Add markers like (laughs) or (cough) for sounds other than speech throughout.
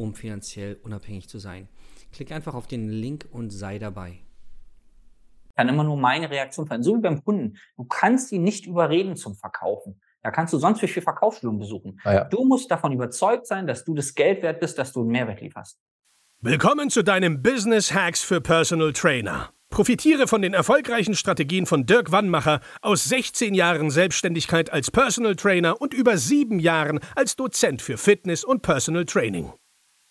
um finanziell unabhängig zu sein. Klick einfach auf den Link und sei dabei. Kann immer nur meine Reaktion sein. So wie beim Kunden. Du kannst ihn nicht überreden zum Verkaufen. Da kannst du sonst wie viel Verkaufsschulungen besuchen. Ah ja. Du musst davon überzeugt sein, dass du das Geld wert bist, dass du einen Mehrwert lieferst. Willkommen zu deinem Business Hacks für Personal Trainer. Profitiere von den erfolgreichen Strategien von Dirk Wannmacher aus 16 Jahren Selbstständigkeit als Personal Trainer und über sieben Jahren als Dozent für Fitness und Personal Training.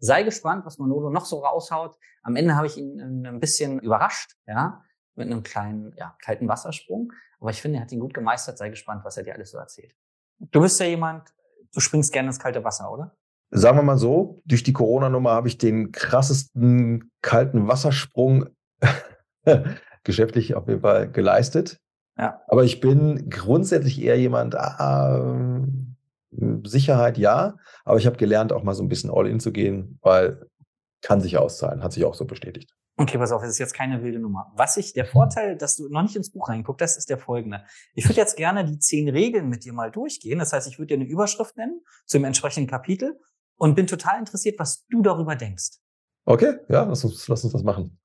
Sei gespannt, was Manolo noch so raushaut. Am Ende habe ich ihn ein bisschen überrascht, ja mit einem kleinen, ja, kalten Wassersprung. Aber ich finde, er hat ihn gut gemeistert. Sei gespannt, was er dir alles so erzählt. Du bist ja jemand, du springst gerne ins kalte Wasser, oder? Sagen wir mal so, durch die Corona-Nummer habe ich den krassesten kalten Wassersprung (laughs) geschäftlich auf jeden Fall geleistet. Ja. Aber ich bin grundsätzlich eher jemand, äh, Sicherheit ja, aber ich habe gelernt, auch mal so ein bisschen all in zu gehen, weil kann sich auszahlen, hat sich auch so bestätigt. Okay, pass auf, es ist jetzt keine wilde Nummer. Was ich, der Vorteil, dass du noch nicht ins Buch reinguckst, das ist der folgende. Ich würde jetzt gerne die zehn Regeln mit dir mal durchgehen. Das heißt, ich würde dir eine Überschrift nennen zu dem entsprechenden Kapitel und bin total interessiert, was du darüber denkst. Okay, ja, lass uns, lass uns das machen.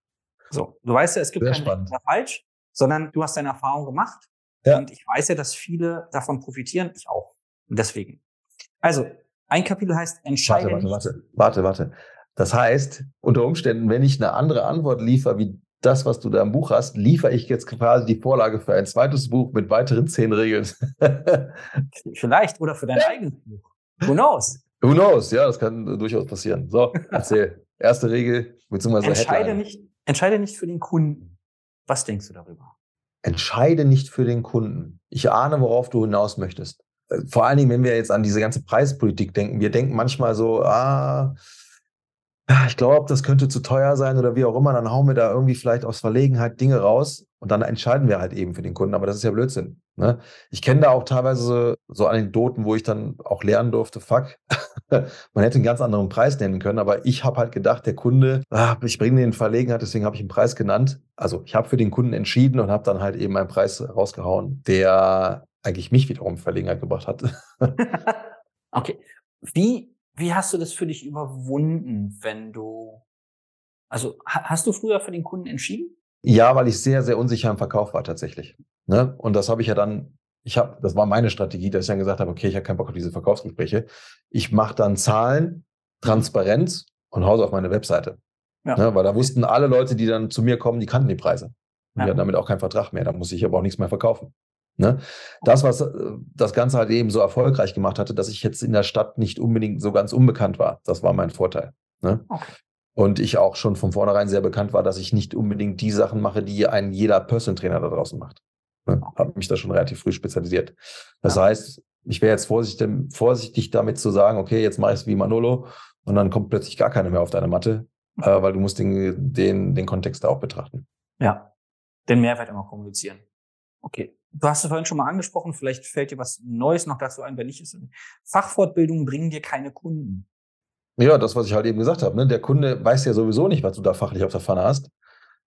So, du weißt ja, es gibt Sehr kein falsch, sondern du hast deine Erfahrung gemacht. Ja. Und ich weiß ja, dass viele davon profitieren, ich auch. Deswegen. Also, ein Kapitel heißt Entscheidung. Warte, warte, warte, warte, warte. Das heißt, unter Umständen, wenn ich eine andere Antwort liefere, wie das, was du da im Buch hast, liefere ich jetzt quasi die Vorlage für ein zweites Buch mit weiteren zehn Regeln. (laughs) Vielleicht oder für dein eigenes Buch. Who knows? Who knows? Ja, das kann durchaus passieren. So, erzähl. (laughs) Erste Regel, beziehungsweise entscheide nicht, entscheide nicht für den Kunden. Was denkst du darüber? Entscheide nicht für den Kunden. Ich ahne, worauf du hinaus möchtest. Vor allen Dingen, wenn wir jetzt an diese ganze Preispolitik denken. Wir denken manchmal so, ah, ich glaube, das könnte zu teuer sein oder wie auch immer, dann hauen wir da irgendwie vielleicht aus Verlegenheit Dinge raus und dann entscheiden wir halt eben für den Kunden. Aber das ist ja Blödsinn. Ne? Ich kenne da auch teilweise so Anekdoten, wo ich dann auch lernen durfte, fuck, (laughs) man hätte einen ganz anderen Preis nennen können, aber ich habe halt gedacht, der Kunde, ah, ich bringe den in Verlegenheit, deswegen habe ich einen Preis genannt. Also ich habe für den Kunden entschieden und habe dann halt eben einen Preis rausgehauen, der eigentlich mich wiederum Verlegenheit gebracht hat. (laughs) okay. Wie wie hast du das für dich überwunden, wenn du, also hast du früher für den Kunden entschieden? Ja, weil ich sehr, sehr unsicher im Verkauf war tatsächlich. Ne? Und das habe ich ja dann, ich habe, das war meine Strategie, dass ich dann gesagt habe, okay, ich habe keinen Bock auf diese Verkaufsgespräche. Ich mache dann Zahlen, Transparenz und hause auf meine Webseite. Ja. Ne? Weil da wussten alle Leute, die dann zu mir kommen, die kannten die Preise. Und ja. die hatten damit auch keinen Vertrag mehr. Da muss ich aber auch nichts mehr verkaufen. Ne? Das, was äh, das Ganze halt eben so erfolgreich gemacht hatte, dass ich jetzt in der Stadt nicht unbedingt so ganz unbekannt war. Das war mein Vorteil. Ne? Okay. Und ich auch schon von vornherein sehr bekannt war, dass ich nicht unbedingt die Sachen mache, die ein jeder Personal Trainer da draußen macht. Ne? Habe mich da schon relativ früh spezialisiert. Das ja. heißt, ich wäre jetzt vorsichtig, vorsichtig damit zu sagen, okay, jetzt mache ich es wie Manolo und dann kommt plötzlich gar keiner mehr auf deine Matte, äh, weil du musst den, den, den Kontext da auch betrachten. Ja, den Mehrwert immer kommunizieren. Okay. Du hast es vorhin schon mal angesprochen, vielleicht fällt dir was Neues noch dazu ein, wenn nicht ist. Fachfortbildungen bringen dir keine Kunden. Ja, das, was ich halt eben gesagt habe. Ne? Der Kunde weiß ja sowieso nicht, was du da fachlich auf der Pfanne hast.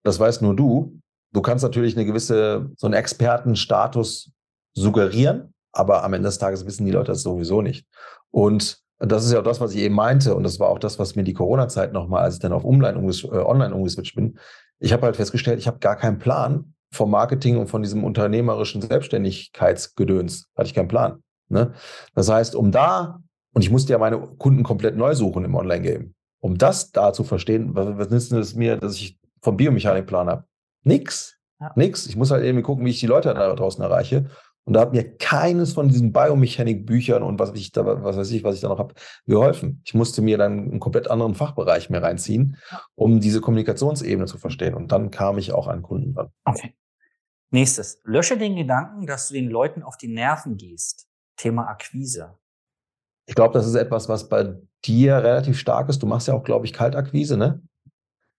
Das weißt nur du. Du kannst natürlich eine gewisse, so einen Expertenstatus suggerieren, aber am Ende des Tages wissen die Leute das sowieso nicht. Und das ist ja auch das, was ich eben meinte. Und das war auch das, was mir die Corona-Zeit nochmal, als ich dann auf Online, äh, online umgeswitcht bin. Ich habe halt festgestellt, ich habe gar keinen Plan, vom Marketing und von diesem unternehmerischen Selbstständigkeitsgedöns. Hatte ich keinen Plan. Ne? Das heißt, um da, und ich musste ja meine Kunden komplett neu suchen im Online-Game. um das da zu verstehen, was, was nützt es mir, dass ich vom Biomechanikplan habe? Nix. Ja. Nix. Ich muss halt irgendwie gucken, wie ich die Leute da draußen erreiche. Und da hat mir keines von diesen Biomechanik-Büchern und was ich da, was weiß ich, was ich da noch habe, geholfen. Ich musste mir dann einen komplett anderen Fachbereich mehr reinziehen, um diese Kommunikationsebene zu verstehen. Und dann kam ich auch an Kunden dran. Okay. Nächstes. Lösche den Gedanken, dass du den Leuten auf die Nerven gehst. Thema Akquise. Ich glaube, das ist etwas, was bei dir relativ stark ist. Du machst ja auch, glaube ich, Kaltakquise, ne?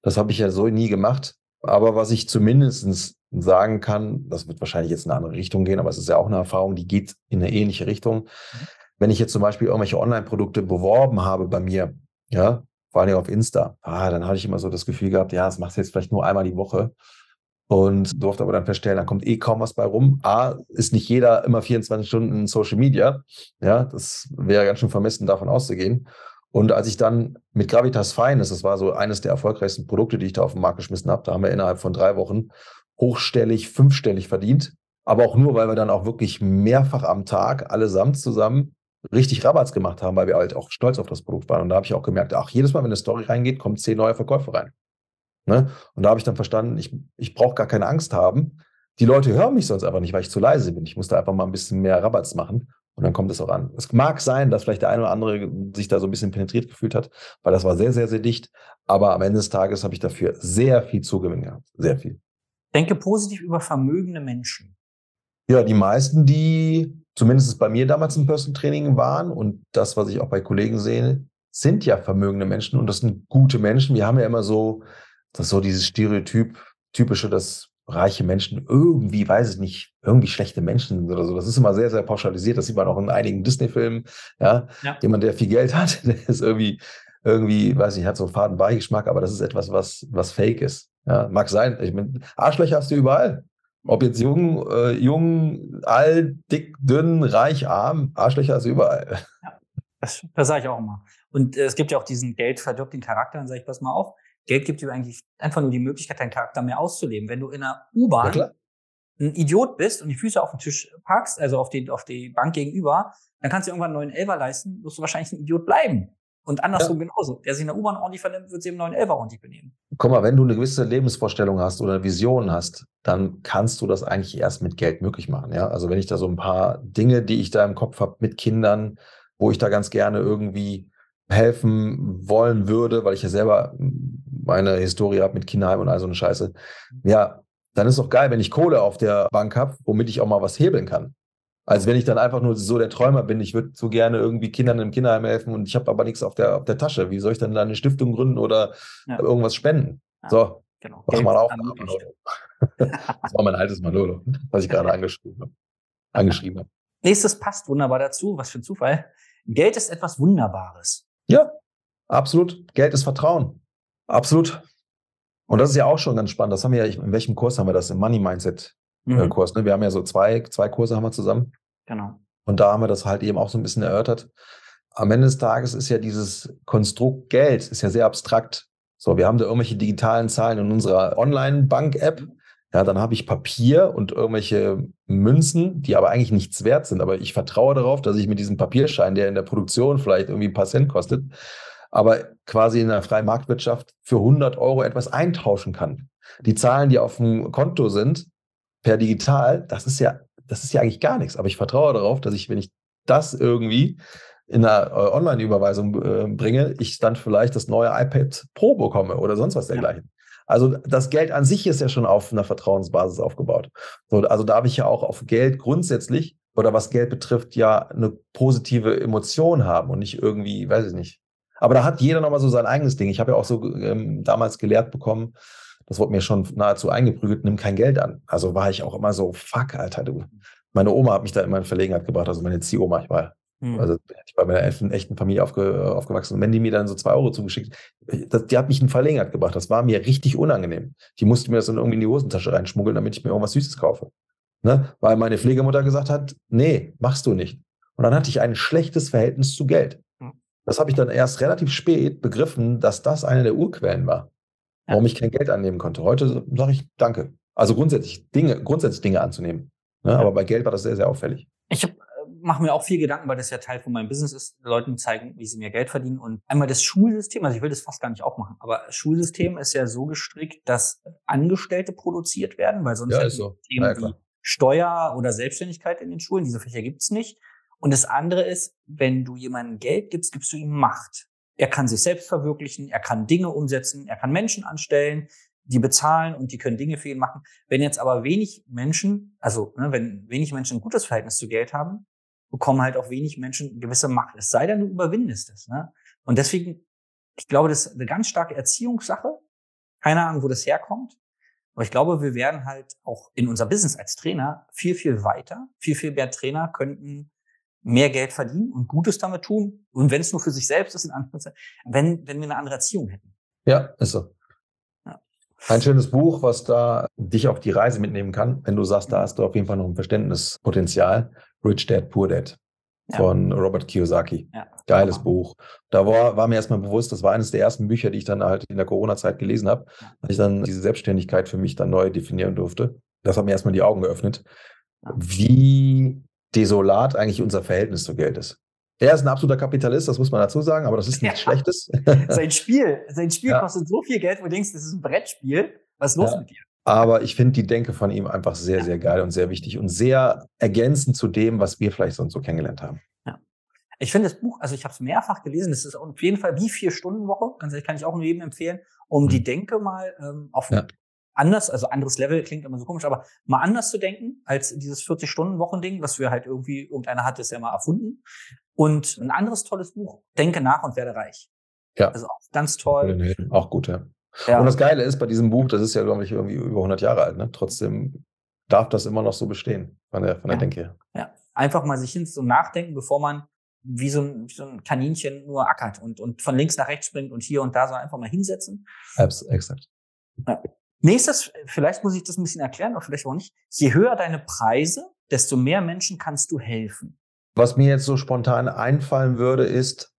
Das habe ich ja so nie gemacht. Aber was ich zumindest sagen kann, das wird wahrscheinlich jetzt in eine andere Richtung gehen, aber es ist ja auch eine Erfahrung, die geht in eine ähnliche Richtung. Mhm. Wenn ich jetzt zum Beispiel irgendwelche Online-Produkte beworben habe bei mir, ja, vor allem auf Insta, ah, dann hatte ich immer so das Gefühl gehabt, ja, das machst du jetzt vielleicht nur einmal die Woche und durfte aber dann feststellen, da kommt eh kaum was bei rum. A, ist nicht jeder immer 24 Stunden in Social Media. Ja, das wäre ganz schön vermessen, davon auszugehen. Und als ich dann mit Gravitas Feines, das war so eines der erfolgreichsten Produkte, die ich da auf den Markt geschmissen habe, da haben wir innerhalb von drei Wochen hochstellig, fünfstellig verdient. Aber auch nur, weil wir dann auch wirklich mehrfach am Tag allesamt zusammen richtig Rabatts gemacht haben, weil wir halt auch stolz auf das Produkt waren. Und da habe ich auch gemerkt, ach, jedes Mal, wenn eine Story reingeht, kommen zehn neue Verkäufe rein. Ne? Und da habe ich dann verstanden, ich, ich brauche gar keine Angst haben. Die Leute hören mich sonst einfach nicht, weil ich zu leise bin. Ich muss da einfach mal ein bisschen mehr Rabatts machen. Und dann kommt es auch an. Es mag sein, dass vielleicht der eine oder andere sich da so ein bisschen penetriert gefühlt hat, weil das war sehr, sehr, sehr dicht. Aber am Ende des Tages habe ich dafür sehr viel Zugewinn gehabt. Sehr viel. Denke positiv über vermögende Menschen. Ja, die meisten, die zumindest bei mir damals im Personal Training waren und das, was ich auch bei Kollegen sehe, sind ja vermögende Menschen und das sind gute Menschen. Wir haben ja immer so, das so dieses Stereotyp, typische, dass reiche Menschen irgendwie, weiß ich nicht, irgendwie schlechte Menschen sind oder so. Das ist immer sehr, sehr pauschalisiert. Das sieht man auch in einigen Disney-Filmen. Ja? ja, jemand, der viel Geld hat, (laughs) der ist irgendwie, irgendwie, weiß ich, hat so einen faden Beigeschmack, aber das ist etwas, was, was fake ist. Ja, mag sein. Ich meine, Arschlöcher hast du überall. Ob jetzt jung, äh, jung, alt, dick, dünn, reich, arm, Arschlöcher hast du überall. Ja, das, das sage ich auch immer. Und äh, es gibt ja auch diesen Geld verdirbt den Charakter, dann sage ich, pass mal auf. Geld gibt dir eigentlich einfach nur die Möglichkeit, deinen Charakter mehr auszuleben. Wenn du in einer U-Bahn ja, ein Idiot bist und die Füße auf den Tisch packst, also auf die, auf die Bank gegenüber, dann kannst du irgendwann einen neuen Elfer leisten, wirst du wahrscheinlich ein Idiot bleiben. Und andersrum ja. genauso. Der sich in der U-Bahn ordentlich vernimmt, wird sich im neuen Elfer ordentlich benehmen. Guck mal, wenn du eine gewisse Lebensvorstellung hast oder Vision hast, dann kannst du das eigentlich erst mit Geld möglich machen. Ja, also wenn ich da so ein paar Dinge, die ich da im Kopf habe mit Kindern, wo ich da ganz gerne irgendwie helfen wollen würde, weil ich ja selber meine Historie habe mit Kinderheim und all so eine Scheiße. Ja, dann ist doch geil, wenn ich Kohle auf der Bank habe, womit ich auch mal was hebeln kann. Als wenn ich dann einfach nur so der Träumer bin, ich würde so gerne irgendwie Kindern im Kinderheim helfen und ich habe aber nichts auf der, auf der Tasche. Wie soll ich dann da eine Stiftung gründen oder ja. irgendwas spenden? Ja, so, genau. mach mal auf. (laughs) das war mein altes Manolo, was ich gerade angeschrieben habe. Angeschrieben habe. Nächstes passt wunderbar dazu. Was für ein Zufall. Geld ist etwas Wunderbares. Ja, absolut. Geld ist Vertrauen. Absolut. Und das ist ja auch schon ganz spannend. Das haben wir ja, in welchem Kurs haben wir das? Im Money Mindset äh, mhm. Kurs. Ne? Wir haben ja so zwei, zwei Kurse haben wir zusammen. Genau. Und da haben wir das halt eben auch so ein bisschen erörtert. Am Ende des Tages ist ja dieses Konstrukt Geld ist ja sehr abstrakt. So, wir haben da irgendwelche digitalen Zahlen in unserer Online-Bank-App. Ja, dann habe ich Papier und irgendwelche Münzen, die aber eigentlich nichts wert sind. Aber ich vertraue darauf, dass ich mit diesem Papierschein, der in der Produktion vielleicht irgendwie ein paar Cent kostet, aber quasi in der freien Marktwirtschaft für 100 Euro etwas eintauschen kann. Die Zahlen, die auf dem Konto sind, per digital, das ist ja, das ist ja eigentlich gar nichts. Aber ich vertraue darauf, dass ich, wenn ich das irgendwie in einer äh, Online-Überweisung äh, bringe, ich dann vielleicht das neue iPad Pro bekomme oder sonst was dergleichen. Ja. Also das Geld an sich ist ja schon auf einer Vertrauensbasis aufgebaut. So, also darf ich ja auch auf Geld grundsätzlich oder was Geld betrifft ja eine positive Emotion haben und nicht irgendwie, weiß ich nicht. Aber da hat jeder nochmal so sein eigenes Ding. Ich habe ja auch so ähm, damals gelehrt bekommen, das wurde mir schon nahezu eingeprügelt, nimm kein Geld an. Also war ich auch immer so, fuck, Alter, du. Meine Oma hat mich da immer in Verlegenheit gebracht, also meine Ziehoma, ich war, hm. also ich bei meiner echten, echten Familie aufge, aufgewachsen. Und wenn die mir dann so zwei Euro zugeschickt, das, die hat mich in Verlegenheit gebracht. Das war mir richtig unangenehm. Die musste mir das dann irgendwie in die Hosentasche reinschmuggeln, damit ich mir irgendwas Süßes kaufe. Ne? Weil meine Pflegemutter gesagt hat, nee, machst du nicht. Und dann hatte ich ein schlechtes Verhältnis zu Geld. Das habe ich dann erst relativ spät begriffen, dass das eine der Urquellen war warum ich kein Geld annehmen konnte. Heute sage ich Danke. Also grundsätzlich Dinge, grundsätzlich Dinge anzunehmen. Ne? Aber bei Geld war das sehr, sehr auffällig. Ich habe äh, mache mir auch viel Gedanken, weil das ja Teil von meinem Business ist, Leuten zeigen, wie sie mehr Geld verdienen. Und einmal das Schulsystem, also ich will das fast gar nicht auch machen, aber das Schulsystem ist ja so gestrickt, dass Angestellte produziert werden, weil sonst Ja, hätten ist so. Themen Ja, wie. Steuer oder Selbstständigkeit in den Schulen, diese Fächer gibt's nicht. Und das andere ist, wenn du jemandem Geld gibst, gibst du ihm Macht. Er kann sich selbst verwirklichen, er kann Dinge umsetzen, er kann Menschen anstellen, die bezahlen und die können Dinge für ihn machen. Wenn jetzt aber wenig Menschen, also ne, wenn wenig Menschen ein gutes Verhältnis zu Geld haben, bekommen halt auch wenig Menschen gewisse Macht. Es sei denn, du überwindest es. Ne? Und deswegen, ich glaube, das ist eine ganz starke Erziehungssache. Keine Ahnung, wo das herkommt. Aber ich glaube, wir werden halt auch in unser Business als Trainer viel, viel weiter. Viel, viel mehr Trainer könnten mehr Geld verdienen und Gutes damit tun. Und wenn es nur für sich selbst ist, in Anführungszeichen, wenn, wenn wir eine andere Erziehung hätten. Ja, ist so. Ja. Ein schönes Buch, was da dich auf die Reise mitnehmen kann, wenn du sagst, da hast du auf jeden Fall noch ein Verständnispotenzial. Rich Dad, Poor Dad Ja. von Robert Kiyosaki. Ja. Geiles Hammer. Buch. Da war, war mir erstmal bewusst, das war eines der ersten Bücher, die ich dann halt in der Corona-Zeit gelesen habe, als ich dann diese Selbstständigkeit für mich dann neu definieren durfte. Das hat mir erstmal die Augen geöffnet, Ja. wie desolat eigentlich unser Verhältnis zu Geld ist. Er ist ein absoluter Kapitalist, das muss man dazu sagen, aber das ist nichts Ja. Schlechtes. (laughs) Sein Spiel, sein Spiel Ja. kostet so viel Geld, wo du denkst, das ist ein Brettspiel. Was ist los Ja. mit dir? Aber ich finde die Denke von ihm einfach sehr, sehr geil und sehr wichtig und sehr ergänzend zu dem, was wir vielleicht sonst so kennengelernt haben. Ich finde das Buch, also ich habe es mehrfach gelesen, das ist auf jeden Fall wie vier Stunden Woche, ganz ehrlich, kann ich auch nur jedem empfehlen, um Mhm. die Denke mal ähm, auf Ja. Anders, also anderes Level klingt immer so komisch, aber mal anders zu denken als dieses 40-Stunden-Wochen-Ding, was wir halt irgendwie, irgendeiner hat das ja mal erfunden. Und ein anderes tolles Buch, Denke nach und werde reich. Ja. Also auch ganz toll. Auch gut, ja. Ja. Und das Geile ist bei diesem Buch, das ist ja, glaube ich, irgendwie über 100 Jahre alt. Ne? Trotzdem darf das immer noch so bestehen, von der, von der Ja. Denke her. Ja, einfach mal sich hin und nachdenken, bevor man wie so, ein, wie so ein Kaninchen nur ackert und, und von links nach rechts springt und hier und da so einfach mal hinsetzen. Abs exakt. Nächstes, vielleicht muss ich das ein bisschen erklären, oder vielleicht auch nicht. Je höher deine Preise, desto mehr Menschen kannst du helfen. Was mir jetzt so spontan einfallen würde, ist,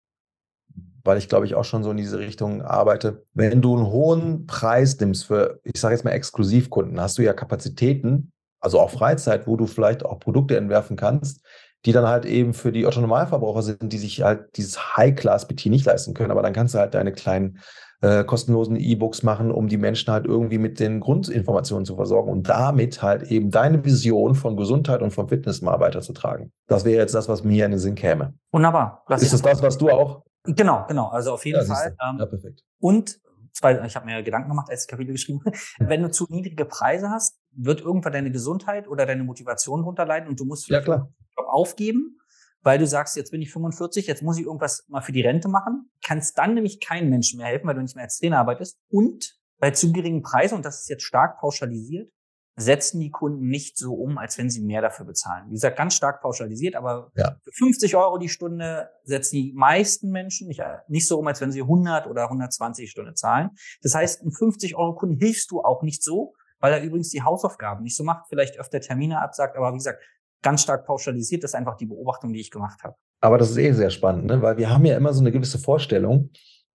weil ich glaube ich auch schon so in diese Richtung arbeite, wenn du einen hohen Preis nimmst für, ich sage jetzt mal Exklusivkunden, hast du ja Kapazitäten, also auch Freizeit, wo du vielleicht auch Produkte entwerfen kannst, die dann halt eben für die Otto Normalverbraucher sind, die sich halt dieses High-Class-BT nicht leisten können. Aber dann kannst du halt deine kleinen äh, kostenlosen E-Books machen, um die Menschen halt irgendwie mit den Grundinformationen zu versorgen und damit halt eben deine Vision von Gesundheit und vom Fitness mal weiterzutragen. Das wäre jetzt das, was mir in den Sinn käme. Wunderbar. Lass Ist das das, was du auch? Genau, genau. Also auf jeden Ja, Fall. Ähm, Ja, perfekt. Und zwei, ich habe mir Gedanken gemacht, als ich das Kapitel geschrieben habe. (laughs) Wenn du zu niedrige Preise hast, wird irgendwann deine Gesundheit oder deine Motivation drunter leiden und du musst Ja, vielleicht klar. den Job aufgeben, weil du sagst, jetzt bin ich 45, jetzt muss ich irgendwas mal für die Rente machen. Kannst dann nämlich keinen Menschen mehr helfen, weil du nicht mehr als Trainer arbeitest. Und bei zu geringen Preisen, und das ist jetzt stark pauschalisiert, setzen die Kunden nicht so um, als wenn sie mehr dafür bezahlen. Wie gesagt, ganz stark pauschalisiert, aber Ja. für 50 Euro die Stunde setzen die meisten Menschen nicht, nicht so um, als wenn sie 100 oder 120 die Stunde zahlen. Das heißt, einen 50 Euro Kunden hilfst du auch nicht so, weil er übrigens die Hausaufgaben nicht so macht, vielleicht öfter Termine absagt, aber wie gesagt, ganz stark pauschalisiert, das ist einfach die Beobachtung, die ich gemacht habe. Aber das ist eh sehr spannend, ne? weil wir haben ja immer so eine gewisse Vorstellung,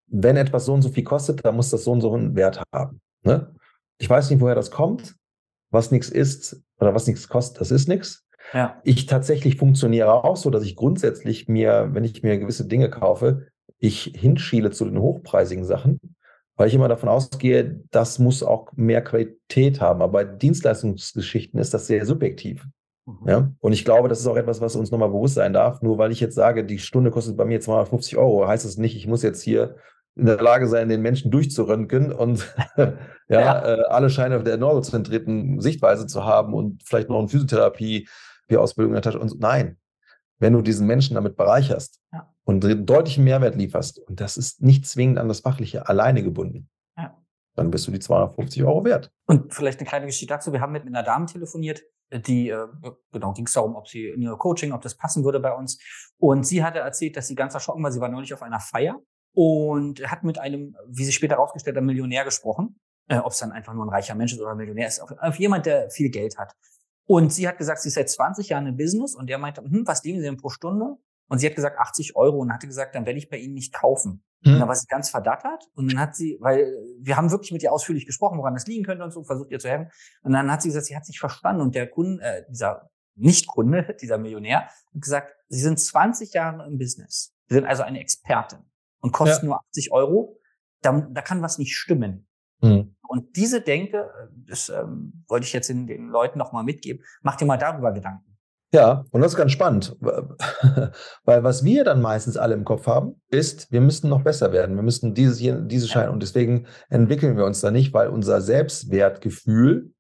wenn etwas so und so viel kostet, dann muss das so und so einen Wert haben. Ne? Ich weiß nicht, woher das kommt. Was nichts ist oder was nichts kostet, das ist nichts. Ja. Ich tatsächlich funktioniere auch so, dass ich grundsätzlich mir, wenn ich mir gewisse Dinge kaufe, ich hinschiele zu den hochpreisigen Sachen, weil ich immer davon ausgehe, das muss auch mehr Qualität haben. Aber bei Dienstleistungsgeschichten ist das sehr subjektiv. Mhm. Ja, und ich glaube, das ist auch etwas, was uns nochmal bewusst sein darf. Nur weil ich jetzt sage, die Stunde kostet bei mir 250 Euro, heißt es nicht, ich muss jetzt hier in der Lage sein, den Menschen durchzuröntgen und (laughs) ja, Ja. Äh, alle Scheine der neurozentrierten Sichtweise zu haben und vielleicht noch eine Physiotherapie, Ausbildung in der Tasche und so. Nein, wenn du diesen Menschen damit bereicherst Ja. und einen deutlichen Mehrwert lieferst, und das ist nicht zwingend an das Fachliche alleine gebunden, Ja. dann bist du die 250 Euro wert. Und vielleicht eine kleine Geschichte dazu. Wir haben mit einer Dame telefoniert, die, äh, genau, ging es darum, ob sie in ihr Coaching, ob das passen würde bei uns. Und sie hatte erzählt, dass sie ganz erschrocken war. Sie war neulich auf einer Feier und hat mit einem, wie sie später herausgestellt hat, Millionär gesprochen. Äh, ob es dann einfach nur ein reicher Mensch ist oder ein Millionär ist. Auf, auf jemand, der viel Geld hat. Und sie hat gesagt, sie ist seit 20 Jahren im Business und der meinte, hm, was nehmen Sie denn pro Stunde? Und sie hat gesagt, 80 Euro und hatte gesagt, dann werde ich bei Ihnen nicht kaufen. Und dann war sie ganz verdattert und dann hat sie, weil wir haben wirklich mit ihr ausführlich gesprochen, woran das liegen könnte und so, versucht ihr zu helfen. Und dann hat sie gesagt, sie hat sich verstanden und der Kunde, äh, dieser Nicht-Kunde, (laughs) dieser Millionär, hat gesagt, Sie sind 20 Jahre im Business. Sie sind also eine Expertin und kosten ja. nur 80 Euro. Da, da kann was nicht stimmen. Mhm. Und diese Denke, das ähm, wollte ich jetzt den, den Leuten nochmal mitgeben, macht dir mal darüber Gedanken. Ja, und das ist ganz spannend, (laughs) weil was wir dann meistens alle im Kopf haben, ist, wir müssten noch besser werden, wir müssten dieses, dieses Schein und deswegen entwickeln wir uns da nicht, weil unser Selbstwertgefühl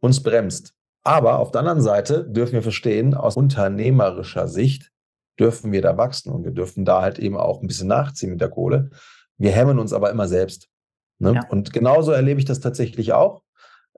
uns bremst. Aber auf der anderen Seite dürfen wir verstehen, aus unternehmerischer Sicht dürfen wir da wachsen und wir dürfen da halt eben auch ein bisschen nachziehen mit der Kohle. Wir hemmen uns aber immer selbst. Ne? Ja. Und genauso erlebe ich das tatsächlich auch.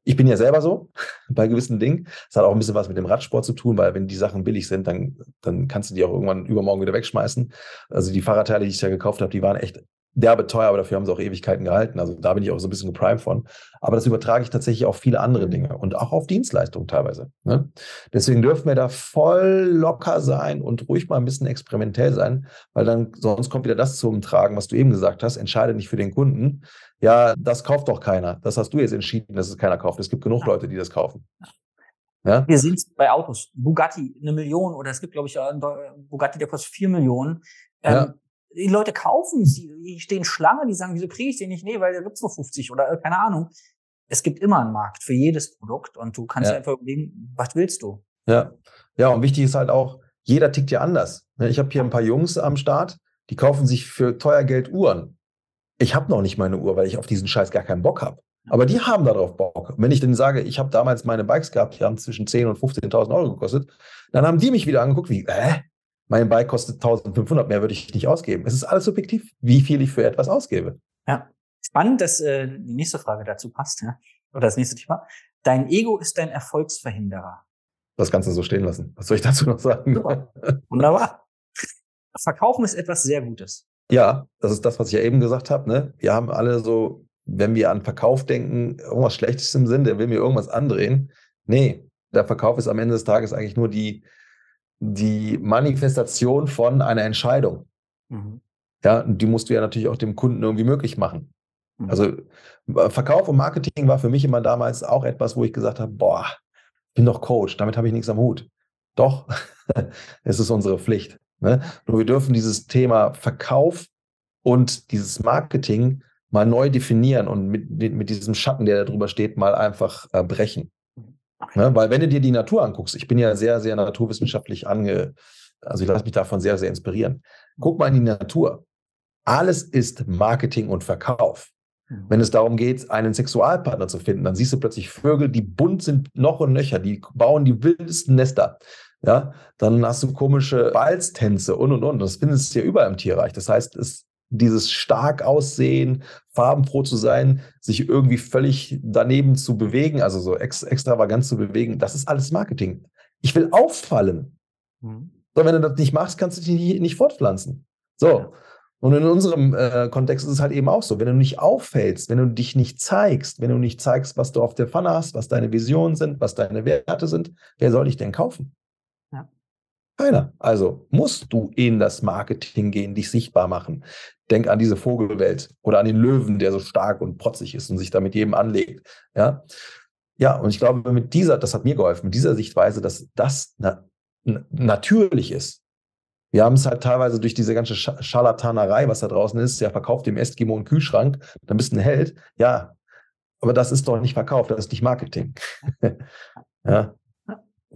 Ich bin ja selber so (laughs) bei gewissen Dingen. Das hat auch ein bisschen was mit dem Radsport zu tun, weil wenn die Sachen billig sind, dann, dann kannst du die auch irgendwann übermorgen wieder wegschmeißen. Also die Fahrradteile, die ich da gekauft habe, die waren echt derbe teuer, aber dafür haben sie auch Ewigkeiten gehalten. Also da bin ich auch so ein bisschen geprimed von. Aber das übertrage ich tatsächlich auf viele andere Dinge und auch auf Dienstleistungen teilweise. Ne? Deswegen dürfen wir da voll locker sein und ruhig mal ein bisschen experimentell sein, weil dann sonst kommt wieder das zum Tragen, was du eben gesagt hast. Entscheide nicht für den Kunden. Ja, das kauft doch keiner. Das hast du jetzt entschieden, dass es keiner kauft. Es gibt genug Leute, die das kaufen. Ja? Wir sehen es bei Autos. Bugatti eine Million oder es gibt, glaube ich, einen Bugatti, der kostet vier Millionen. Ähm, ja die Leute kaufen sie, die stehen Schlange, die sagen, wieso kriege ich den nicht? Nee, weil der gibt's nur 50 oder äh, keine Ahnung. Es gibt immer einen Markt für jedes Produkt und du kannst ja. einfach überlegen, was willst du? Ja, ja, und wichtig ist halt auch, jeder tickt ja anders. Ne, ich habe hier ein paar Jungs am Start, die kaufen sich für teuer Geld Uhren. Ich habe noch nicht meine Uhr, weil ich auf diesen Scheiß gar keinen Bock habe. Aber die haben darauf Bock. wenn ich denen sage, ich habe damals meine Bikes gehabt, die haben zwischen 10.000 und 15.000 Euro gekostet, dann haben die mich wieder angeguckt, wie, äh, mein Bike kostet 1500, mehr würde ich nicht ausgeben. Es ist alles subjektiv, wie viel ich für etwas ausgebe. Ja, spannend, dass äh, die nächste Frage dazu passt, ja? oder das nächste Thema. Dein Ego ist dein Erfolgsverhinderer. Das du so stehen lassen. Was soll ich dazu noch sagen? Super. Wunderbar. Verkaufen ist etwas sehr Gutes. Ja, das ist das, was ich ja eben gesagt habe. Ne? Wir haben alle so, wenn wir an Verkauf denken, irgendwas Schlechtes im Sinn, der will mir irgendwas andrehen. Nee, der Verkauf ist am Ende des Tages eigentlich nur die, die Manifestation von einer Entscheidung. Mhm. Ja, und die musst du ja natürlich auch dem Kunden irgendwie möglich machen. Mhm. Also äh, Verkauf und Marketing war für mich immer damals auch etwas, wo ich gesagt habe, boah, ich bin doch Coach, damit habe ich nichts am Hut. Doch, (laughs) es ist unsere Pflicht. Ne? Nur wir dürfen dieses Thema Verkauf und dieses Marketing mal neu definieren und mit, mit diesem Schatten, der da drüber steht, mal einfach äh, brechen. Ne? Weil wenn du dir die Natur anguckst, ich bin ja sehr, sehr naturwissenschaftlich ange, also ich lasse mich davon sehr, sehr inspirieren. Guck mal in die Natur. Alles ist Marketing und Verkauf. Mhm. Wenn es darum geht, einen Sexualpartner zu finden, dann siehst du plötzlich Vögel, die bunt sind, noch und nöcher, die bauen die wildesten Nester. Ja, dann hast du komische Balztänze und und und. Das findest du ja überall im Tierreich. Das heißt, es dieses stark aussehen, farbenfroh zu sein, sich irgendwie völlig daneben zu bewegen, also so ex extravagant zu bewegen, das ist alles Marketing. Ich will auffallen. Mhm. So, wenn du das nicht machst, kannst du dich nicht, nicht fortpflanzen. So. Und in unserem äh, Kontext ist es halt eben auch so. Wenn du nicht auffällst, wenn du dich nicht zeigst, wenn du nicht zeigst, was du auf der Pfanne hast, was deine Visionen sind, was deine Werte sind, wer soll dich denn kaufen? Keiner. Also musst du in das Marketing gehen, dich sichtbar machen. Denk an diese Vogelwelt oder an den Löwen, der so stark und protzig ist und sich da mit jedem anlegt. Ja, ja und ich glaube, mit dieser, das hat mir geholfen, mit dieser Sichtweise, dass das na, natürlich ist. Wir haben es halt teilweise durch diese ganze Scharlatanerei, was da draußen ist, ja, verkauft dem Eskimo einen Kühlschrank, dann bist du ein Held. Ja, aber das ist doch nicht verkauft, das ist nicht Marketing. (laughs) ja.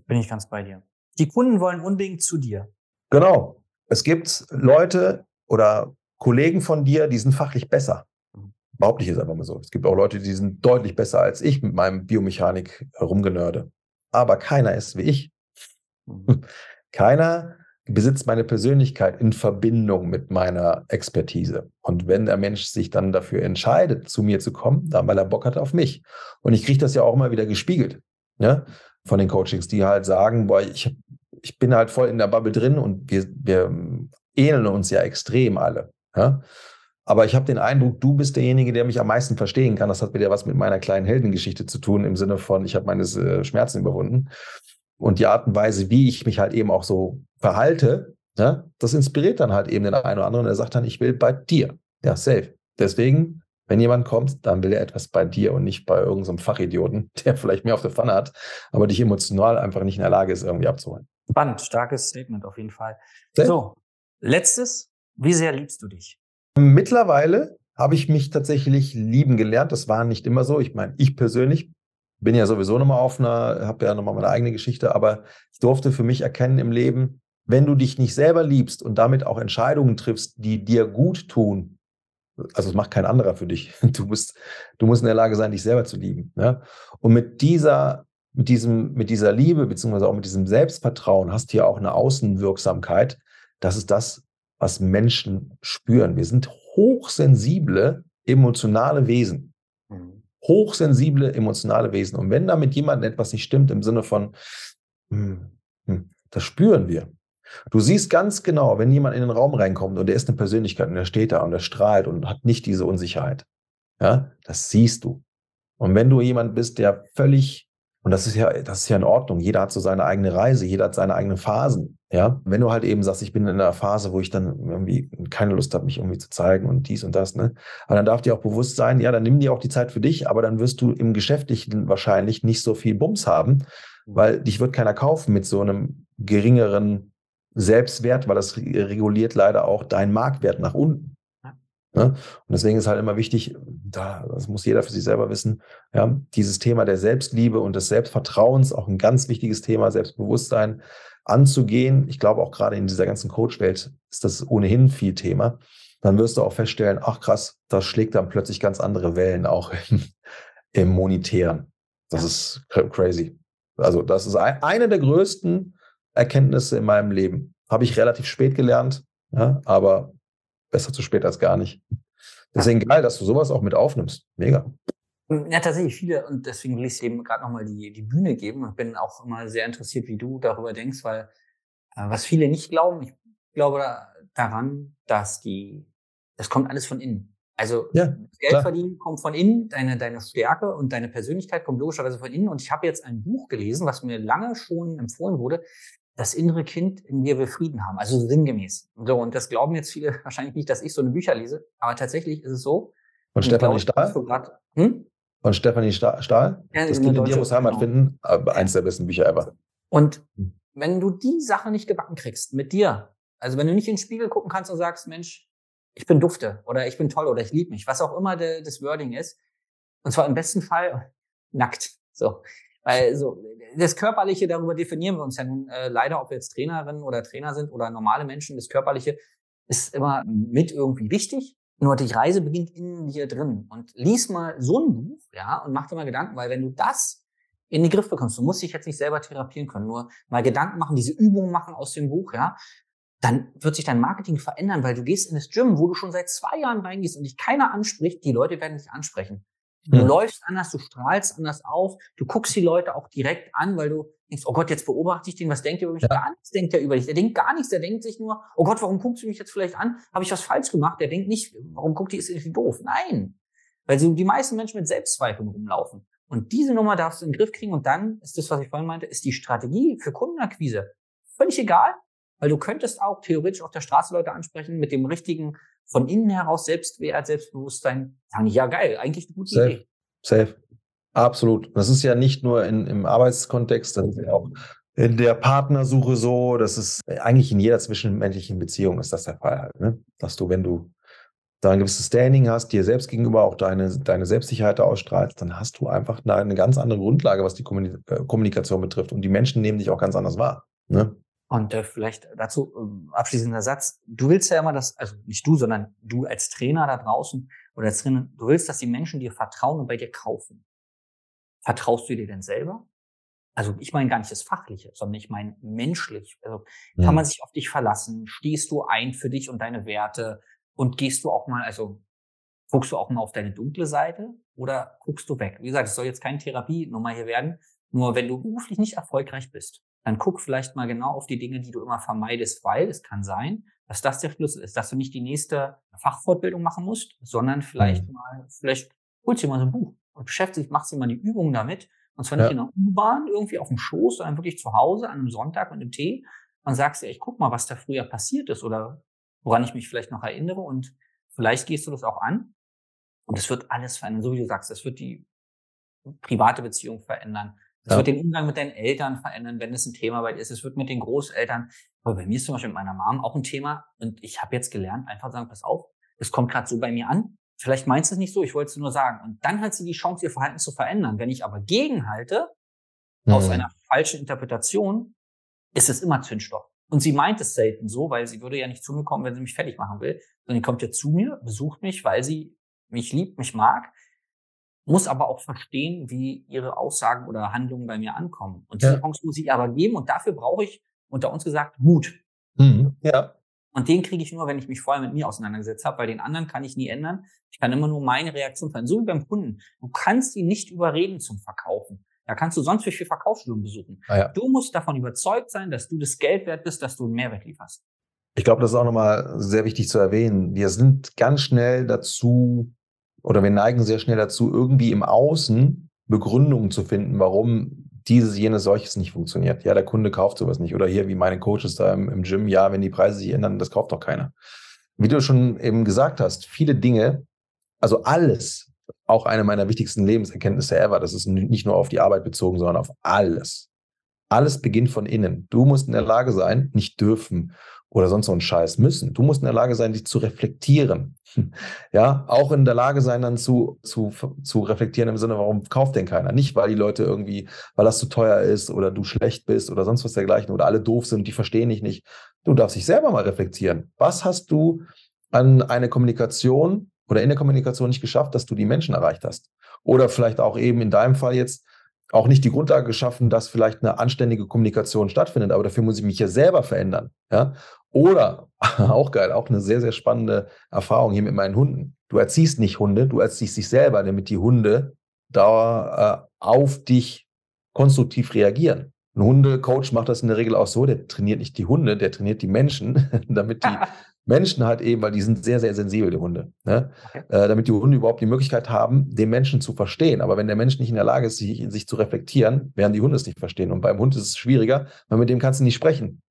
Bin ich ganz bei dir. Die Kunden wollen unbedingt zu dir. Genau. Es gibt Leute oder Kollegen von dir, die sind fachlich besser. Mhm. Behaupte ich jetzt einfach mal so. Es gibt auch Leute, die sind deutlich besser als ich mit meinem Biomechanik rumgenörde. Aber keiner ist wie ich. Mhm. (laughs) Keiner besitzt meine Persönlichkeit in Verbindung mit meiner Expertise. Und wenn der Mensch sich dann dafür entscheidet, zu mir zu kommen, dann weil er Bock hat auf mich. Und ich kriege das ja auch immer wieder gespiegelt. Ja? Von den Coachings, die halt sagen, boah, ich ich bin halt voll in der Bubble drin und wir, wir ähneln uns ja extrem alle. Ja? Aber ich habe den Eindruck, du bist derjenige, der mich am meisten verstehen kann. Das hat wieder was mit meiner kleinen Heldengeschichte zu tun, im Sinne von, ich habe meine äh, Schmerzen überwunden. Und die Art und Weise, wie ich mich halt eben auch so verhalte, ja, das inspiriert dann halt eben den einen oder anderen. Er sagt dann, ich will bei dir. Ja, safe. Deswegen Wenn jemand kommt, dann will er etwas bei dir und nicht bei irgendeinem Fachidioten, (laughs) der vielleicht mehr auf der Pfanne hat, aber dich emotional einfach nicht in der Lage ist, irgendwie abzuholen. Spannend, starkes Statement auf jeden Fall. So, letztes, wie sehr liebst du dich? Mittlerweile habe ich mich tatsächlich lieben gelernt. Das war nicht immer so. Ich meine, ich persönlich bin ja sowieso nochmal auf einer, habe ja nochmal meine eigene Geschichte, aber ich durfte für mich erkennen im Leben, wenn du dich nicht selber liebst und damit auch Entscheidungen triffst, die dir gut tun, also es macht kein anderer für dich. (laughs) Du musst, du musst in der Lage sein, dich selber zu lieben. Ja? Und mit dieser, mit diesem, mit dieser Liebe, beziehungsweise auch mit diesem Selbstvertrauen hast du ja auch eine Außenwirksamkeit. Das ist das, was Menschen spüren. Wir sind hochsensible, emotionale Wesen. Mhm. Hochsensible, emotionale Wesen. Und wenn da mit jemandem etwas nicht stimmt, im Sinne von, hm, hm, das spüren wir. Du siehst ganz genau, wenn jemand in den Raum reinkommt und der ist eine Persönlichkeit und der steht da und der strahlt und hat nicht diese Unsicherheit. Ja, das siehst du. Und wenn du jemand bist, der völlig, und das ist ja, das ist ja in Ordnung, jeder hat so seine eigene Reise, jeder hat seine eigenen Phasen. Ja, wenn du halt eben sagst, ich bin in einer Phase, wo ich dann irgendwie keine Lust habe, mich irgendwie zu zeigen und dies und das, ne? Aber dann darf dir auch bewusst sein, ja, dann nimm dir auch die Zeit für dich, aber dann wirst du im Geschäftlichen wahrscheinlich nicht so viel Bums haben, mhm. weil dich wird keiner kaufen mit so einem geringeren Selbstwert, weil das reguliert leider auch deinen Marktwert nach unten. Ja? Und deswegen ist halt immer wichtig, da, das muss jeder für sich selber wissen, ja, dieses Thema der Selbstliebe und des Selbstvertrauens, auch ein ganz wichtiges Thema, Selbstbewusstsein anzugehen. Ich glaube auch gerade in dieser ganzen Coach-Welt ist das ohnehin viel Thema. Dann wirst du auch feststellen, ach krass, das schlägt dann plötzlich ganz andere Wellen auch (laughs) im, im Monetären. Das ist crazy. Also das ist eine der größten Erkenntnisse in meinem Leben. Habe ich relativ spät gelernt, ja, aber besser zu spät als gar nicht. Deswegen geil, dass du sowas auch mit aufnimmst. Mega. Ja, tatsächlich viele. Und deswegen will ich eben gerade nochmal die, die Bühne geben und bin auch immer sehr interessiert, wie du darüber denkst, weil äh, was viele nicht glauben, ich glaube da, daran, dass die, das kommt alles von innen. Also ja, Geld klar. verdienen kommt von innen, deine, deine Stärke und deine Persönlichkeit kommt logischerweise von innen. Und ich habe jetzt ein Buch gelesen, was mir lange schon empfohlen wurde, das innere Kind, in mir wir Frieden haben, also sinngemäß. So, und das glauben jetzt viele (laughs) wahrscheinlich nicht, dass ich so eine Bücher lese, aber tatsächlich ist es so. Von Stefanie Stahl? Grad, hm? Von Stefanie Stahl? Ja, das Kind in dir muss Heimat genau. finden, aber eins der besten Bücher ever. Und hm. wenn du die Sache nicht gebacken kriegst, mit dir, also wenn du nicht in den Spiegel gucken kannst und sagst, Mensch, ich bin dufte oder ich bin toll oder ich liebe mich, was auch immer de, das Wording ist, und zwar im besten Fall (laughs) nackt. So. Weil so das Körperliche, darüber definieren wir uns ja nun äh, leider, ob wir jetzt Trainerinnen oder Trainer sind oder normale Menschen, das Körperliche ist immer mit irgendwie wichtig. Nur die Reise beginnt in dir drin. Und lies mal so ein Buch, ja, und mach dir mal Gedanken, weil wenn du das in den Griff bekommst, du musst dich jetzt nicht selber therapieren können, nur mal Gedanken machen, diese Übungen machen aus dem Buch, ja, dann wird sich dein Marketing verändern, weil du gehst in das Gym, wo du schon seit zwei Jahren reingehst und dich keiner anspricht, die Leute werden dich ansprechen. Du mhm. läufst anders, du strahlst anders auf, du guckst die Leute auch direkt an, weil du denkst, oh Gott, jetzt beobachte ich den, was denkt er über mich? Ja. Gar nichts denkt er über dich. Der denkt gar nichts, der denkt sich nur, oh Gott, warum guckst du mich jetzt vielleicht an? Habe ich was falsch gemacht? Der denkt nicht, warum guckt die, ist die doof? Nein. Weil sie, die meisten Menschen mit Selbstzweifeln rumlaufen. Und diese Nummer darfst du in den Griff kriegen und dann ist das, was ich vorhin meinte, ist die Strategie für Kundenakquise. Völlig egal, weil du könntest auch theoretisch auf der Straße Leute ansprechen mit dem richtigen von innen heraus Selbstwert, Selbstbewusstsein, sagen, ja geil, eigentlich eine gute Safe. Idee. Safe. Absolut. Das ist ja nicht nur in, im Arbeitskontext, das ist ja auch in der Partnersuche so, das ist eigentlich in jeder zwischenmenschlichen Beziehung ist das der Fall halt, ne? Dass du, wenn du da ein gewisses Standing hast, dir selbst gegenüber auch deine, deine Selbstsicherheit ausstrahlst, dann hast du einfach eine ganz andere Grundlage, was die äh, Kommunikation betrifft. Und die Menschen nehmen dich auch ganz anders wahr. Ne? Und äh, vielleicht dazu äh, abschließender Satz. Du willst ja immer, dass, also nicht du, sondern du als Trainer da draußen oder als Trainer, du willst, dass die Menschen dir vertrauen und bei dir kaufen. Vertraust du dir denn selber? Also ich meine gar nicht das Fachliche, sondern ich meine menschlich. Also ja. kann man sich auf dich verlassen? Stehst du ein für dich und deine Werte? Und gehst du auch mal, also guckst du auch mal auf deine dunkle Seite oder guckst du weg? Wie gesagt, es soll jetzt keine Therapie-Nummer hier werden. Nur wenn du beruflich nicht erfolgreich bist, dann guck vielleicht mal genau auf die Dinge, die du immer vermeidest, weil es kann sein, dass das der Schlüssel ist, dass du nicht die nächste Fachfortbildung machen musst, sondern vielleicht mhm. mal, vielleicht holst du dir mal so ein Buch und beschäftigst, machst dir mal die Übungen damit. Und zwar nicht ja. in der U-Bahn, irgendwie auf dem Schoß, sondern wirklich zu Hause an einem Sonntag mit einem Tee und sagst dir, ich guck mal, was da früher passiert ist oder woran ich mich vielleicht noch erinnere und vielleicht gehst du das auch an Und es wird alles verändern, so wie du sagst, es wird die private Beziehung verändern. Es Ja. wird den Umgang mit deinen Eltern verändern, wenn es ein Thema bei dir ist. Es wird mit den Großeltern. Aber bei mir ist zum Beispiel mit meiner Mom auch ein Thema. Und ich habe jetzt gelernt, einfach sagen, pass auf, es kommt gerade so bei mir an. Vielleicht meinst du es nicht so, ich wollte es nur sagen. Und dann hat sie die Chance, ihr Verhalten zu verändern. Wenn ich aber gegenhalte, aus Mhm. einer falschen Interpretation, ist es immer Zündstoff. Und sie meint es selten so, weil sie würde ja nicht zu mir kommen, wenn sie mich fertig machen will, sondern sie kommt ja zu mir, besucht mich, weil sie mich liebt, mich mag, muss aber auch verstehen, wie ihre Aussagen oder Handlungen bei mir ankommen. Und diese Ja. Chance muss ich aber geben und dafür brauche ich, unter uns gesagt, Mut. Mhm. Ja. Und den kriege ich nur, wenn ich mich vorher mit mir auseinandergesetzt habe, weil den anderen kann ich nie ändern. Ich kann immer nur meine Reaktion verändern. So wie beim Kunden. Du kannst ihn nicht überreden zum Verkaufen. Da kannst du sonst wie viel Verkaufsstunden besuchen. Ah, ja. Du musst davon überzeugt sein, dass du das Geld wert bist, dass du einen Mehrwert lieferst. Ich glaube, das ist auch nochmal sehr wichtig zu erwähnen. Wir sind ganz schnell dazu, oder wir neigen sehr schnell dazu, irgendwie im Außen Begründungen zu finden, warum dieses, jenes, solches nicht funktioniert. Ja, der Kunde kauft sowas nicht. Oder hier wie meine Coaches da im, im Gym, ja, wenn die Preise sich ändern, das kauft doch keiner. Wie du schon eben gesagt hast, viele Dinge, also alles, auch eine meiner wichtigsten Lebenserkenntnisse ever, das ist nicht nur auf die Arbeit bezogen, sondern auf alles. Alles beginnt von innen. Du musst in der Lage sein, nicht dürfen oder sonst so einen Scheiß müssen. Du musst in der Lage sein, dich zu reflektieren. (laughs) Ja, auch in der Lage sein, dann zu, zu, zu reflektieren im Sinne, warum kauft denn keiner? Nicht, weil die Leute irgendwie, weil das zu teuer ist oder du schlecht bist oder sonst was dergleichen oder alle doof sind, die verstehen dich nicht. Du darfst dich selber mal reflektieren. Was hast du an eine Kommunikation oder in der Kommunikation nicht geschafft, dass du die Menschen erreicht hast? Oder vielleicht auch eben in deinem Fall jetzt auch nicht die Grundlage geschaffen, dass vielleicht eine anständige Kommunikation stattfindet, aber dafür muss ich mich ja selber verändern. Ja? Oder, (laughs) auch geil, auch eine sehr, sehr spannende Erfahrung hier mit meinen Hunden. Du erziehst nicht Hunde, du erziehst dich selber, damit die Hunde da äh, auf dich konstruktiv reagieren. Ein Hundecoach macht das in der Regel auch so, der trainiert nicht die Hunde, der trainiert die Menschen, (laughs) damit die (laughs) Menschen halt eben, weil die sind sehr, sehr sensibel, die Hunde, ne? Okay. äh, damit die Hunde überhaupt die Möglichkeit haben, den Menschen zu verstehen. Aber wenn der Mensch nicht in der Lage ist, sich, sich zu reflektieren, werden die Hunde es nicht verstehen. Und beim Hund ist es schwieriger, weil mit dem kannst du nicht sprechen.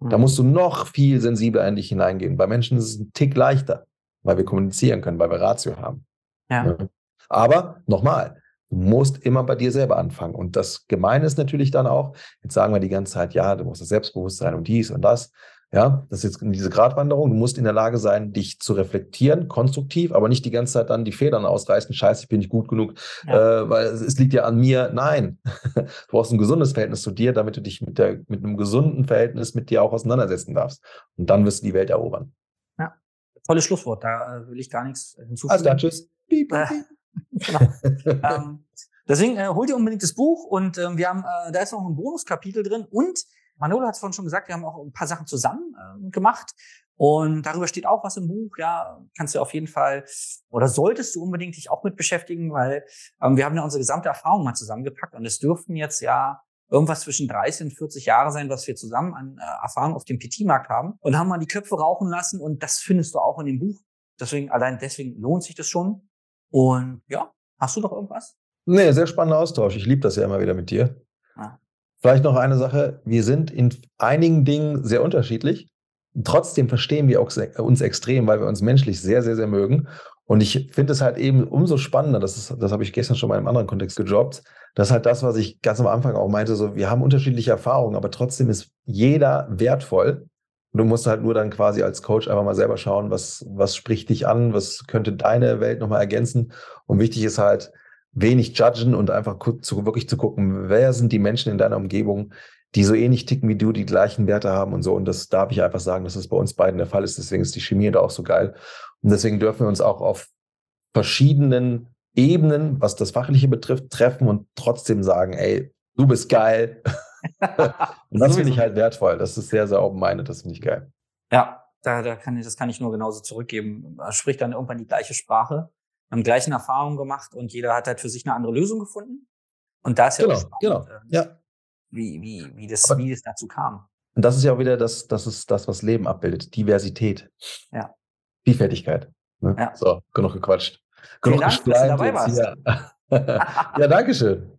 Da musst du noch viel sensibler in dich hineingehen. Bei Menschen ist es ein Tick leichter, weil wir kommunizieren können, weil wir Ratio haben. Ja. Ne? Aber nochmal, du musst immer bei dir selber anfangen. Und das Gemeine ist natürlich dann auch, jetzt sagen wir die ganze Zeit, ja, du musst das Selbstbewusstsein und dies und das. Ja, das ist jetzt diese Gratwanderung. Du musst in der Lage sein, dich zu reflektieren, konstruktiv, aber nicht die ganze Zeit dann die Federn ausreißen. Scheiße, ich bin nicht gut genug, Ja. äh, weil es, es liegt ja an mir. Nein, (laughs) du brauchst ein gesundes Verhältnis zu dir, damit du dich mit, der, mit einem gesunden Verhältnis mit dir auch auseinandersetzen darfst. Und dann wirst du die Welt erobern. Tolles Schlusswort, da äh, will ich gar nichts äh, hinzufügen. Also dann, tschüss. Piep, Äh, piep, genau. (laughs) ähm, deswegen äh, holt ihr unbedingt das Buch und ähm, wir haben, äh, da ist noch ein Bonuskapitel drin und Manolo hat es vorhin schon gesagt, wir haben auch ein paar Sachen zusammen äh, gemacht und darüber steht auch was im Buch. Ja, kannst du auf jeden Fall oder solltest du unbedingt dich auch mit beschäftigen, weil ähm, wir haben ja unsere gesamte Erfahrung mal zusammengepackt und es dürften jetzt ja irgendwas zwischen 30 und 40 Jahre sein, was wir zusammen an äh, Erfahrung auf dem PT-Markt haben und haben mal die Köpfe rauchen lassen und das findest du auch in dem Buch. Deswegen, allein deswegen lohnt sich das schon. Und ja, hast du noch irgendwas? Nee, sehr spannender Austausch. Ich liebe das ja immer wieder mit dir. Ja. Vielleicht noch eine Sache. Wir sind in einigen Dingen sehr unterschiedlich. Trotzdem verstehen wir uns extrem, weil wir uns menschlich sehr, sehr, sehr mögen. Und ich finde es halt eben umso spannender, das, ist, das habe ich gestern schon mal in einem anderen Kontext gedroppt, das ist halt das, was ich ganz am Anfang auch meinte, so wir haben unterschiedliche Erfahrungen, aber trotzdem ist jeder wertvoll. Und du musst halt nur dann quasi als Coach einfach mal selber schauen, was, was spricht dich an, was könnte deine Welt nochmal ergänzen. Und wichtig ist halt, wenig judgen und einfach zu, wirklich zu gucken, wer sind die Menschen in deiner Umgebung, die so ähnlich ticken wie du, die gleichen Werte haben und so. Und das darf ich einfach sagen, dass das bei uns beiden der Fall ist. Deswegen ist die Chemie da auch so geil. Und deswegen dürfen wir uns auch auf verschiedenen Ebenen, was das Fachliche betrifft, treffen und trotzdem sagen, ey, du bist geil. (laughs) und das finde ich halt wertvoll. Das ist sehr, sehr open-minded. Das finde ich geil. Ja, da, da kann ich, das kann ich nur genauso zurückgeben. Man spricht dann irgendwann die gleiche Sprache, haben gleichen Erfahrungen gemacht und jeder hat halt für sich eine andere Lösung gefunden. Und da ist ja Genau, spannend, genau. ähm, Ja. wie, wie, wie, das, Aber- wie das dazu kam. Und das ist ja auch wieder das, das ist das, was Leben abbildet. Diversität. Ja. Vielfältigkeit. Ne? Ja. So, genug gequatscht. Vielen Genug Dank, dass du dabei jetzt hier. (laughs) ja, danke schön.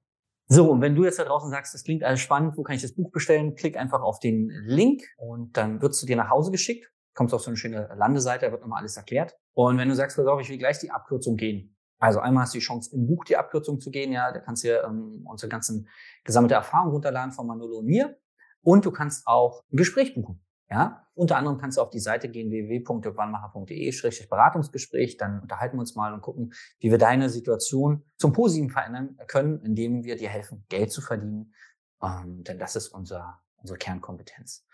So, und wenn du jetzt da draußen sagst, das klingt alles spannend, wo kann ich das Buch bestellen? Klick einfach auf den Link und dann wirst du dir nach Hause geschickt. Kommst auf so eine schöne Landeseite, da wird nochmal alles erklärt. Und wenn du sagst, pass auf, ich will gleich die Abkürzung gehen, Also einmal hast du die Chance, im Buch die Abkürzung zu gehen. Ja, da kannst du ähm, unsere ganzen gesammelte Erfahrung runterladen von Manolo und mir. Und du kannst auch ein Gespräch buchen. Ja, unter anderem kannst du auf die Seite gehen www.dirkwannmacher.de-beratungsgespräch. Dann unterhalten wir uns mal und gucken, wie wir deine Situation zum Positiven verändern können, indem wir dir helfen, Geld zu verdienen. Ähm, denn das ist unser, unsere Kernkompetenz.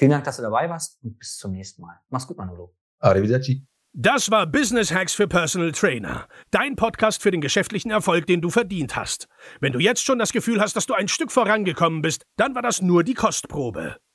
Vielen Dank, dass du dabei warst und bis zum nächsten Mal. Mach's gut, Manolo. Arrivederci. Das war Business Hacks für Personal Trainer. Dein Podcast für den geschäftlichen Erfolg, den du verdient hast. Wenn du jetzt schon das Gefühl hast, dass du ein Stück vorangekommen bist, dann war das nur die Kostprobe.